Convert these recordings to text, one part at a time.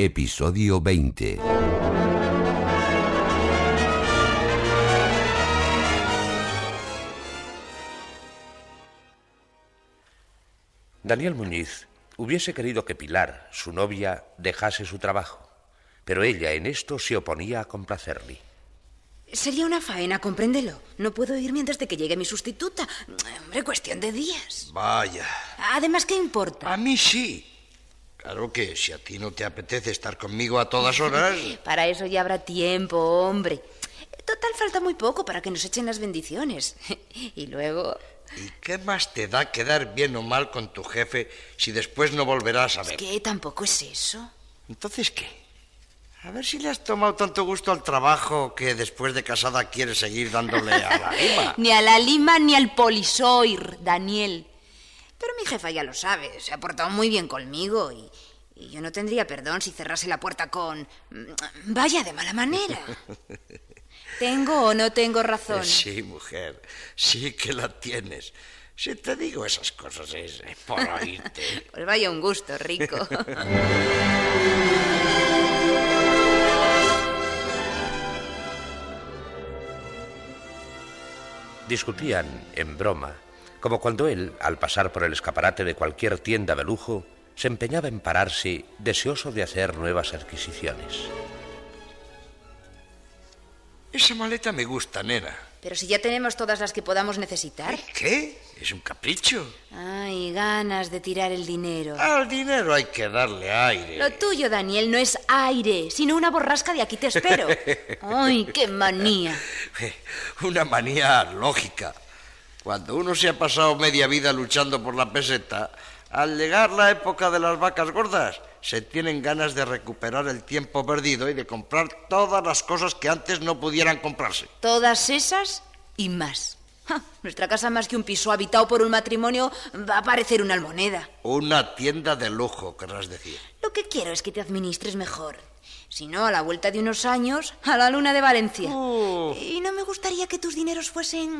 Episodio 20. Daniel Muñiz hubiese querido que Pilar, su novia, dejase su trabajo, pero ella en esto se oponía a complacerle. Sería una faena, compréndelo. No puedo irme antes de que llegue mi sustituta. Hombre, cuestión de días. Vaya. Además, ¿qué importa? A mí sí. Claro que si a ti no te apetece estar conmigo a todas horas. Para eso ya habrá tiempo, hombre. Total, falta muy poco para que nos echen las bendiciones. Y luego... ¿Y qué más te da quedar bien o mal con tu jefe si después no volverás a ver? Es que tampoco es eso. Entonces, ¿qué? A ver si le has tomado tanto gusto al trabajo que después de casada quieres seguir dándole a la lima. Ni a la lima ni al polisoir, Daniel. Pero mi jefa ya lo sabe, se ha portado muy bien conmigo y, y yo no tendría perdón si cerrase la puerta con... mm, Vaya de mala manera. ¿Tengo o no tengo razón? Sí, mujer, sí que la tienes. Si te digo esas cosas es eh, por oírte. Pues vaya un gusto, rico. Discutían, en broma, como cuando él, al pasar por el escaparate de cualquier tienda de lujo, se empeñaba en pararse, deseoso de hacer nuevas adquisiciones. Esa maleta me gusta, nena. Pero si ya tenemos todas las que podamos necesitar. ¿Qué? ¿Es un capricho? Ay, ganas de tirar el dinero. Al dinero hay que darle aire. Lo tuyo, Daniel, no es aire, sino una borrasca de aquí te espero. Ay, qué manía. Una manía lógica. Cuando uno se ha pasado media vida luchando por la peseta, al llegar la época de las vacas gordas, se tienen ganas de recuperar el tiempo perdido y de comprar todas las cosas que antes no pudieran comprarse. Todas esas y más. Ja, nuestra casa más que un piso habitado por un matrimonio va a parecer una almoneda. Una tienda de lujo, querrás decir. Lo que quiero es que te administres mejor. Si no, a la vuelta de unos años, a la luna de Valencia. Oh. Y no me gustaría que tus dineros fuesen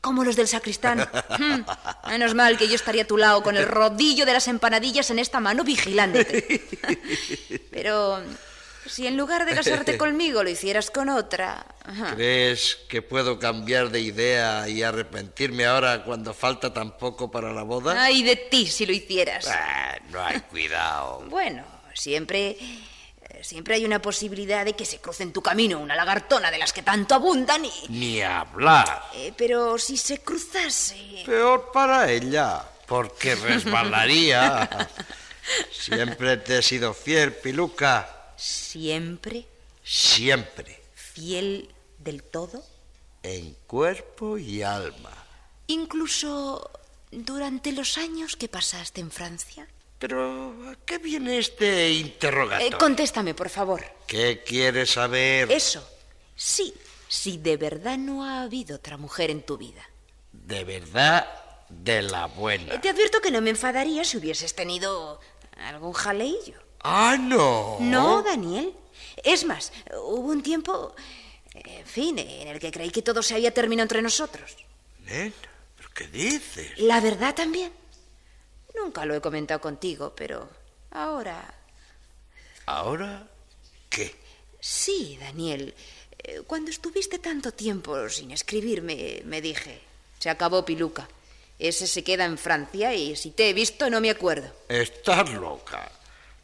como los del sacristán. Hmm, Menos mal que yo estaría a tu lado con el rodillo de las empanadillas en esta mano vigilándote. Pero si en lugar de casarte conmigo lo hicieras con otra... ¿Crees que puedo cambiar de idea y arrepentirme ahora cuando falta tan poco para la boda? Ay, de ti si lo hicieras. Ah, no hay cuidado. Bueno, siempre... Siempre hay una posibilidad de que se cruce en tu camino una lagartona de las que tanto abundan y... Ni hablar. Eh, pero si se cruzase... Peor para ella, porque resbalaría. Siempre te he sido fiel, Piluca. Siempre Siempre. fiel del todo, En cuerpo y alma. incluso durante los años que pasaste en Francia. Pero, ¿a qué viene este Eh, interrogatorio? contéstame, por favor. ¿Qué quieres saber? Eso, sí, si de verdad no ha habido otra mujer en tu vida. De verdad, de la Eh, buena. Te advierto que no me enfadaría si hubieses tenido algún jaleillo. Ah, no. No, Daniel. Es más, hubo un tiempo, en fin, en el que creí que todo se había terminado entre nosotros. Nena, ¿pero qué dices? La verdad también. Nunca lo he comentado contigo, pero ahora... ¿Ahora qué? Sí, Daniel. Eh, Cuando estuviste tanto tiempo sin escribirme, me dije, se acabó Piluca. Ese se queda en Francia y si te he visto no me acuerdo. Estás loca.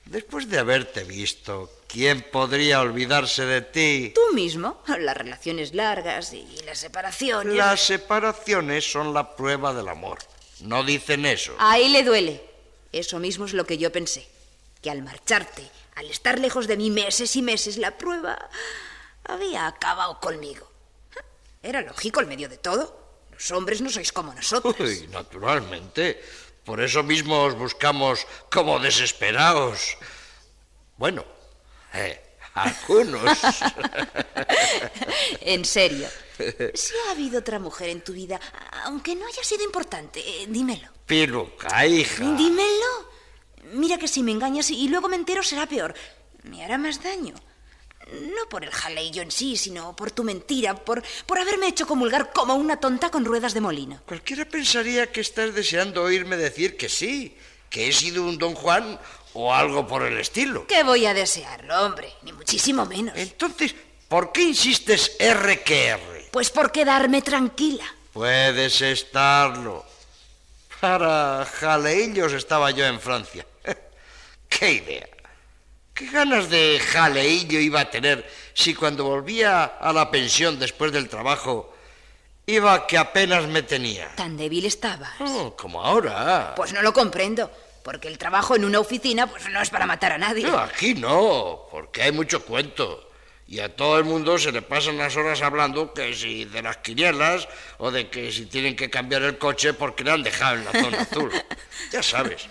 Después de haberte visto, ¿quién podría olvidarse de ti? Tú mismo, las relaciones largas y las separaciones. Las separaciones son la prueba del amor. ¿No dicen eso? Ahí le duele. Eso mismo es lo que yo pensé. Que al marcharte, al estar lejos de mí meses y meses, la prueba había acabado conmigo. Era lógico en medio de todo. Los hombres no sois como nosotros. Uy, naturalmente. Por eso mismo os buscamos como desesperados. Bueno, eh, algunos. en serio. Si ha habido otra mujer en tu vida, aunque no haya sido importante, eh, dímelo. Piluca, hija. Dímelo. Mira que si me engañas y luego me entero será peor. Me hará más daño. No por el jaleillo en sí, sino por tu mentira, por, por haberme hecho comulgar como una tonta con ruedas de molino. Cualquiera pensaría que estás deseando oírme decir que sí, que he sido un don Juan o algo por el estilo. ¿Qué voy a desearlo, hombre? Ni muchísimo menos. Entonces, ¿por qué insistes R que R? Pues por quedarme tranquila. Puedes estarlo. Para jaleillos estaba yo en Francia. ¡Qué idea! ¿Qué ganas de jaleillo iba a tener si cuando volvía a la pensión después del trabajo iba que apenas me tenía? ¿Tan débil estabas? Oh, como ahora. Pues no lo comprendo, porque el trabajo en una oficina pues no es para matar a nadie. No, aquí no, porque hay mucho cuento. Y a todo el mundo se le pasan las horas hablando que si de las quinielas o de que si tienen que cambiar el coche porque le han dejado en la zona azul. Ya sabes.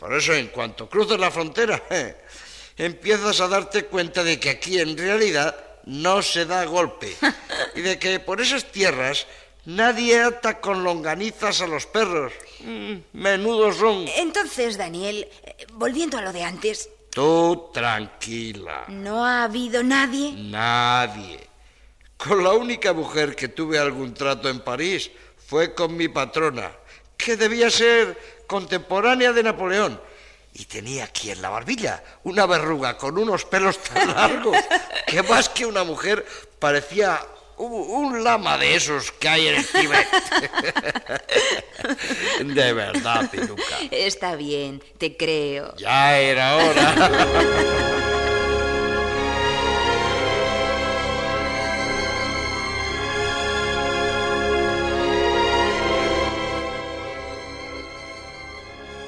Por eso en cuanto cruces la frontera, empiezas a darte cuenta de que aquí en realidad no se da golpe y de que por esas tierras nadie ata con longanizas a los perros. Mm, menudos son. Entonces, Daniel, eh, volviendo a lo de antes, Tú tranquila. ¿no ha habido nadie? Nadie. Con la única mujer que tuve algún trato en París fue con mi patrona, que debía ser contemporánea de Napoleón. Y tenía aquí en la barbilla una verruga con unos pelos tan largos que más que una mujer parecía un, un lama de esos que hay en el Tíbet. de verdad, Piluca. Está bien, te creo. Ya era hora.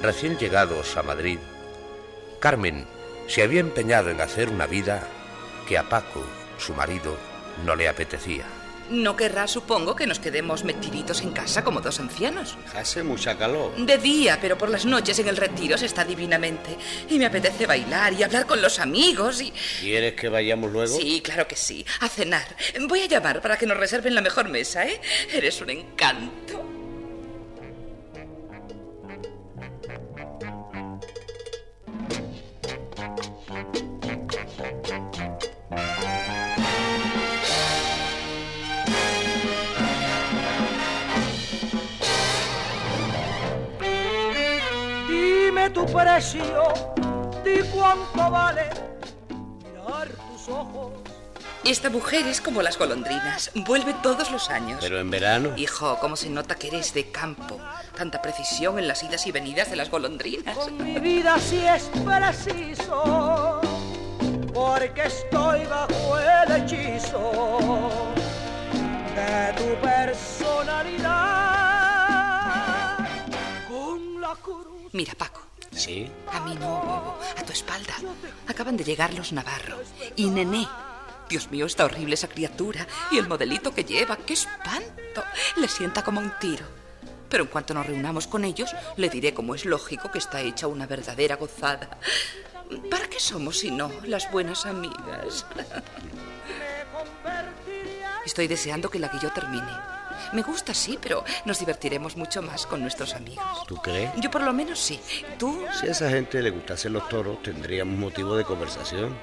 Recién llegados a Madrid, Carmen se había empeñado en hacer una vida que a Paco, su marido, no le apetecía. No querrá, supongo, que nos quedemos metiditos en casa como dos ancianos. Hace mucha calor. De día, pero por las noches en el retiro se está divinamente. Y me apetece bailar y hablar con los amigos y... ¿Quieres que vayamos luego? Sí, claro que sí. A cenar. Voy a llamar para que nos reserven la mejor mesa, ¿eh? Eres un encanto. Tu precio, di cuánto vale mirar tus ojos. Esta mujer es como las golondrinas. Vuelve todos los años. Pero en verano. Hijo, cómo se nota que eres de campo. Tanta precisión en las idas y venidas de las golondrinas. Con mi vida si es preciso, porque estoy bajo el hechizo de tu personalidad. Con la cruz Mira, Paco. Sí. A mí no, a tu espalda. Acaban de llegar los Navarro. Y Nené. Dios mío, está horrible esa criatura. Y el modelito que lleva, qué espanto. Le sienta como un tiro. Pero en cuanto nos reunamos con ellos, le diré como es lógico que está hecha una verdadera gozada. ¿Para qué somos si no las buenas amigas? Estoy deseando que la guillo termine. Me gusta, sí, pero nos divertiremos mucho más con nuestros amigos. ¿Tú crees? Yo por lo menos sí. ¿Tú? Si a esa gente le gustasen los toros, tendríamos motivo de conversación.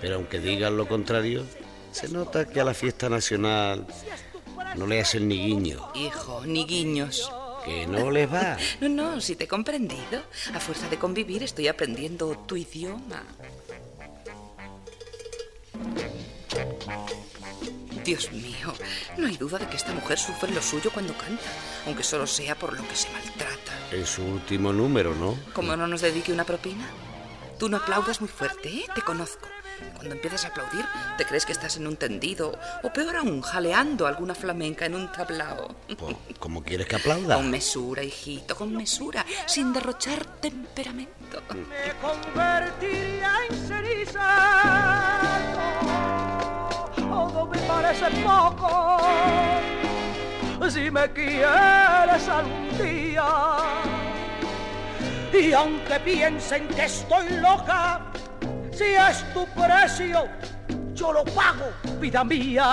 Pero aunque digan lo contrario, se nota que a la fiesta nacional no le hacen ni guiño. Hijo, ni guiños. Que no les va. No, no, si te he comprendido. A fuerza de convivir estoy aprendiendo tu idioma. Dios mío, no hay duda de que esta mujer sufre lo suyo cuando canta, aunque solo sea por lo que se maltrata. En su último número, ¿no? ¿Cómo no nos dedique una propina? Tú no aplaudas muy fuerte, ¿eh? Te conozco. Cuando empiezas a aplaudir, te crees que estás en un tendido, o peor aún, jaleando alguna flamenca en un tablao. Pues, ¿Cómo quieres que aplauda? Con mesura, hijito, con mesura, sin derrochar temperamento. me convertiría en ceniza. Parece poco. Si me quieres algún día. Y aunque piensen que estoy loca, Si es tu precio, yo lo pago, vida mía.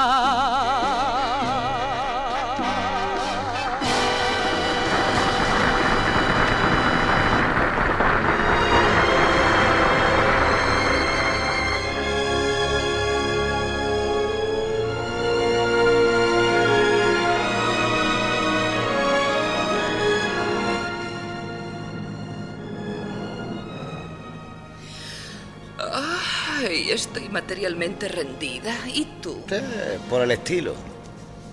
Estoy materialmente rendida. ¿Y tú? Eh, por el estilo.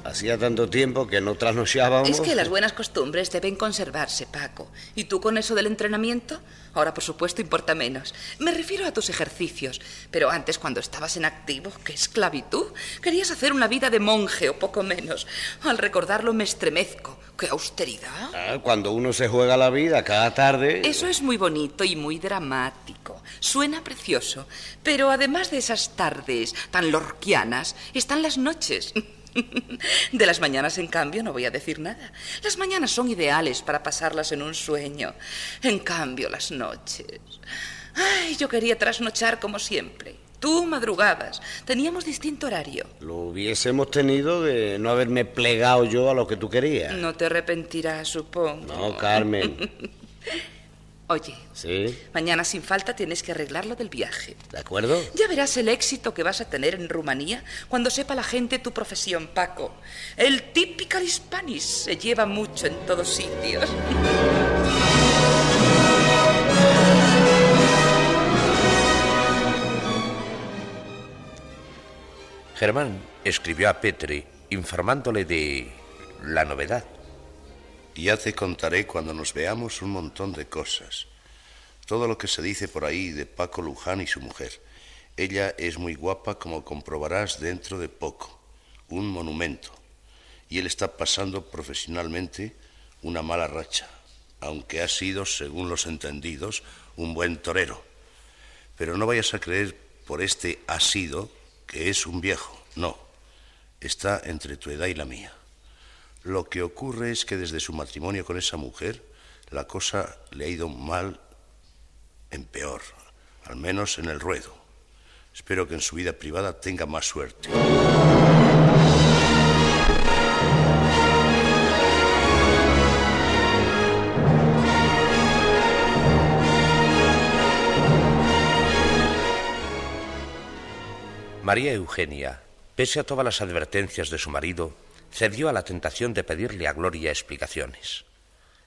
Hacía tanto tiempo que no trasnocheábamos. Es que las buenas costumbres deben conservarse, Paco. ¿Y tú con eso del entrenamiento? Ahora, por supuesto, importa menos. Me refiero a tus ejercicios. Pero antes, cuando estabas en activo, qué esclavitud. Querías hacer una vida de monje o poco menos. Al recordarlo me estremezco. ¡Qué austeridad! Ah, Cuando uno se juega la vida cada tarde. Eso es muy bonito y muy dramático. Suena precioso. Pero además de esas tardes tan lorquianas, están las noches. De las mañanas, en cambio, no voy a decir nada. Las mañanas son ideales para pasarlas en un sueño. En cambio, las noches. Ay, yo quería trasnochar como siempre. Tú madrugabas. Teníamos distinto horario. Lo hubiésemos tenido de no haberme plegado yo a lo que tú querías. No te arrepentirás, supongo. No, Carmen. Oye, ¿Sí? mañana sin falta tienes que arreglar lo del viaje. ¿De acuerdo? Ya verás el éxito que vas a tener en Rumanía cuando sepa la gente tu profesión, Paco. El typical Hispanis se lleva mucho en todos sitios. Germán escribió a Petri informándole de la novedad. Ya te contaré cuando nos veamos un montón de cosas. Todo lo que se dice por ahí de Paco Luján y su mujer. Ella es muy guapa, como comprobarás dentro de poco. Un monumento. Y él está pasando profesionalmente una mala racha, aunque ha sido, según los entendidos, un buen torero. Pero no vayas a creer por este ha sido que es un viejo. No. Está entre tu edad y la mía. Lo que ocurre es que desde su matrimonio con esa mujer, la cosa le ha ido mal en peor, al menos en el ruedo. Espero que en su vida privada tenga más suerte. María Eugenia, pese a todas las advertencias de su marido, cedió a la tentación de pedirle a Gloria explicaciones.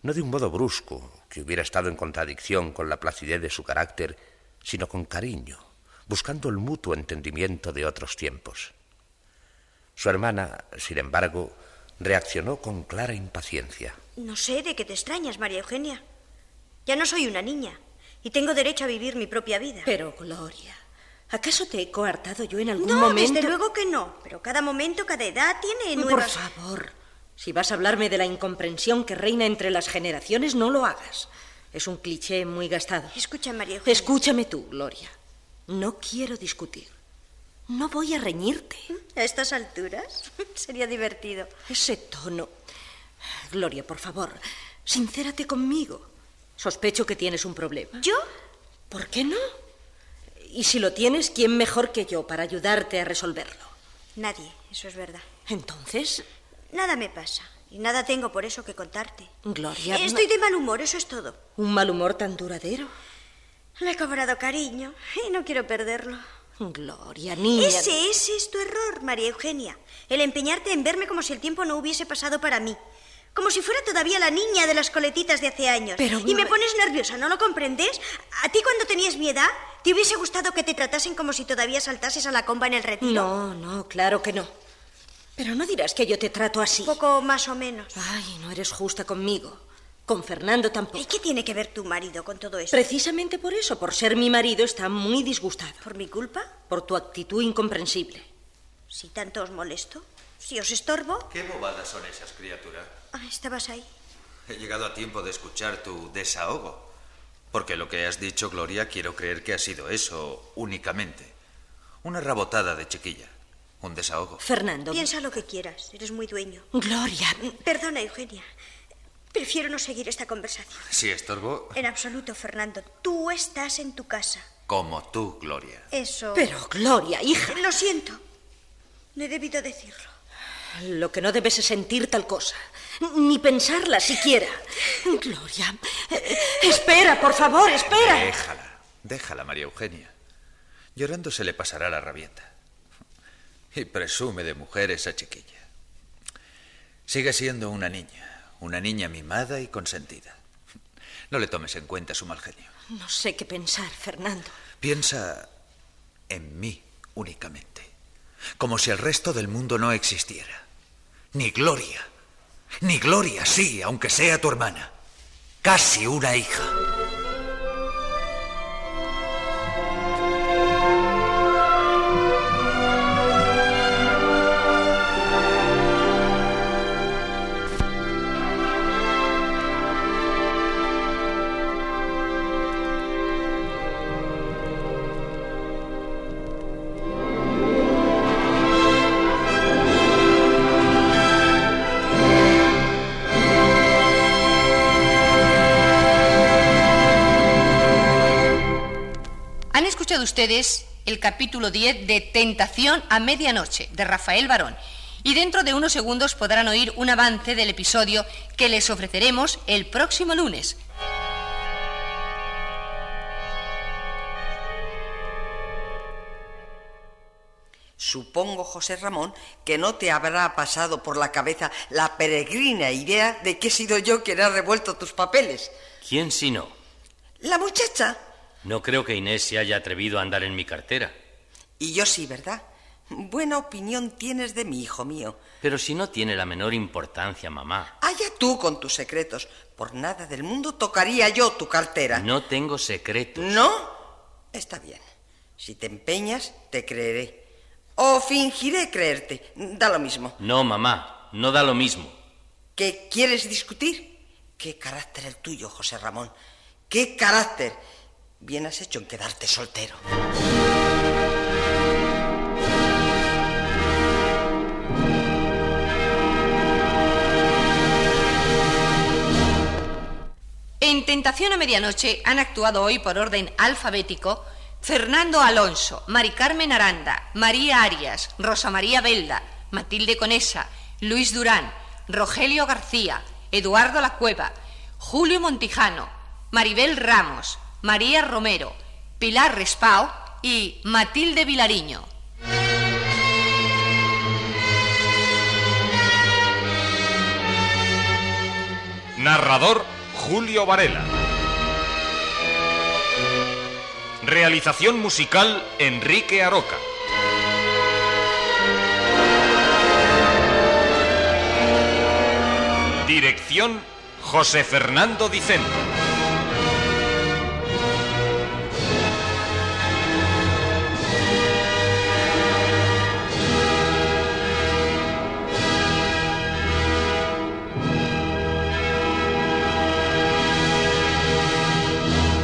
No de un modo brusco, que hubiera estado en contradicción con la placidez de su carácter, sino con cariño, buscando el mutuo entendimiento de otros tiempos. Su hermana, sin embargo, reaccionó con clara impaciencia. No sé de qué te extrañas, María Eugenia. Ya no soy una niña y tengo derecho a vivir mi propia vida. Pero, Gloria, ¿acaso te he coartado yo en algún no, momento? desde luego que no. Pero cada momento, cada edad tiene Por nuevas... favor, si vas a hablarme de la incomprensión que reina entre las generaciones, no lo hagas. Es un cliché muy gastado. Escucha, María Eugenia. Escúchame tú, Gloria. No quiero discutir. No voy a reñirte. A estas alturas sería divertido. Ese tono. Gloria, por favor, sincérate conmigo. Sospecho que tienes un problema. ¿Yo? ¿Por qué no? Y si lo tienes, ¿quién mejor que yo para ayudarte a resolverlo? Nadie, eso es verdad. Entonces, Nada me pasa y nada tengo por eso que contarte. Gloria. no- Estoy de mal humor, eso es todo. ¿Un mal humor tan duradero? Le he cobrado cariño y no quiero perderlo. Gloria, niña. Ese, ese es tu error, María Eugenia. El empeñarte en verme como si el tiempo no hubiese pasado para mí. Como si fuera todavía la niña de las coletitas de hace años. Pero, y me pones nerviosa, ¿no lo comprendes? ¿A ti cuando tenías mi edad, te hubiese gustado que te tratasen como si todavía saltases a la comba en el retiro? No, no, claro que no. Pero no dirás que yo te trato así. Poco más o menos. Ay, no eres justa conmigo. Con Fernando ¿Y tampoco. qué tiene que ver tu marido con todo eso? Precisamente por eso, por ser mi marido, está muy disgustado. ¿Por mi culpa? Por tu actitud incomprensible. Si tanto os molesto, si os estorbo. ¿Qué bobadas son esas, criatura? Ah, estabas ahí. He llegado a tiempo de escuchar tu desahogo. Porque lo que has dicho, Gloria, quiero creer que ha sido eso únicamente. Una rabotada de chiquilla. Un desahogo. Fernando. Piensa lo que quieras, eres muy dueño. Gloria. Perdona, Eugenia. Prefiero no seguir esta conversación. Si estorbo, En absoluto, Fernando. Tú estás en tu casa. Como tú, Gloria. Eso. Pero, Gloria, hija. Lo siento. No he debido decirlo. Lo que no debes es sentir tal cosa. Ni pensarla siquiera. Gloria. eh, Espera, por favor, espera. Déjala, déjala, María Eugenia. Llorando se le pasará la rabieta. Y presume de mujer esa chiquilla. Sigue siendo una niña, una niña mimada y consentida. No le tomes en cuenta su mal genio. No sé qué pensar, Fernando. Piensa en mí únicamente, como si el resto del mundo no existiera. Ni Gloria, ni Gloria, sí, aunque sea tu hermana. Casi una hija. Escuchado ustedes el capítulo 10 de Tentación a Medianoche de Rafael Barón. Y dentro de unos segundos podrán oír un avance del episodio que les ofreceremos el próximo lunes. Supongo, José Ramón, que no te habrá pasado por la cabeza la peregrina idea de que he sido yo quien ha revuelto tus papeles. ¿Quién si no? La muchacha. No creo que Inés se haya atrevido a andar en mi cartera. Y yo sí, ¿verdad? Buena opinión tienes de mi hijo mío. Pero si no tiene la menor importancia, mamá. Allá tú con tus secretos. Por nada del mundo tocaría yo tu cartera. No tengo secretos. ¿No? Está bien. Si te empeñas, te creeré. O fingiré creerte. Da lo mismo. No, mamá, no da lo mismo. ¿Qué quieres discutir? ¿Qué carácter el tuyo, José Ramón? ¿Qué carácter? Bien has hecho en quedarte soltero. En Tentación a Medianoche han actuado hoy por orden alfabético Fernando Alonso, Mari Carmen Aranda, María Arias, Rosa María Belda, Matilde Conesa, Luis Durán, Rogelio García, Eduardo La Cueva, Julio Montijano, Maribel Ramos, María Romero, Pilar Respau y Matilde Vilariño. Narrador Julio Varela. Realización musical Enrique Aroca. Dirección José Fernando Dicento.